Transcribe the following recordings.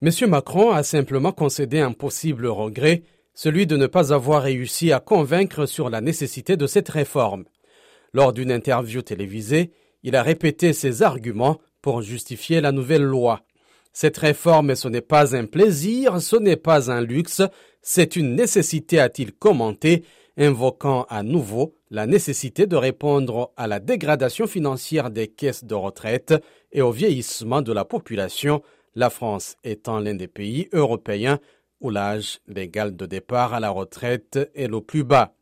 M. Macron a simplement concédé un possible regret, celui de ne pas avoir réussi à convaincre sur la nécessité de cette réforme. Lors d'une interview télévisée, il a répété ses arguments pour justifier la nouvelle loi. Cette réforme, ce n'est pas un plaisir, ce n'est pas un luxe, c'est une nécessité, a-t-il commenté, invoquant à nouveau la nécessité de répondre à la dégradation financière des caisses de retraite et au vieillissement de la population, la France étant l'un des pays européens où l'âge légal de départ à la retraite est le plus bas.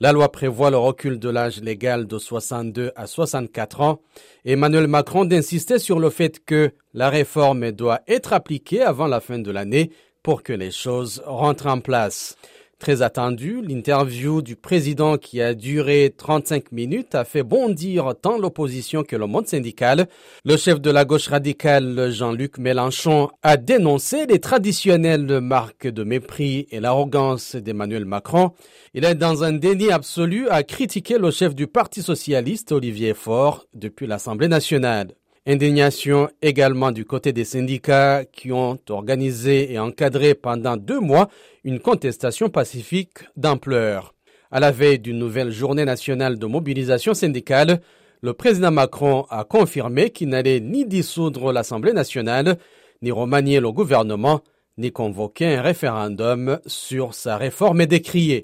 La loi prévoit le recul de l'âge légal de 62 à 64 ans. Emmanuel Macron d'insister sur le fait que la réforme doit être appliquée avant la fin de l'année pour que les choses rentrent en place. Très attendu, l'interview du président qui a duré 35 minutes a fait bondir tant l'opposition que le monde syndical. Le chef de la gauche radicale, Jean-Luc Mélenchon, a dénoncé les traditionnelles marques de mépris et l'arrogance d'Emmanuel Macron. Il est dans un déni absolu à critiquer le chef du Parti socialiste, Olivier Faure, depuis l'Assemblée nationale. Indignation également du côté des syndicats qui ont organisé et encadré pendant deux mois une contestation pacifique d'ampleur. À la veille d'une nouvelle journée nationale de mobilisation syndicale, le président Macron a confirmé qu'il n'allait ni dissoudre l'Assemblée nationale, ni remanier le gouvernement, ni convoquer un référendum sur sa réforme décriée.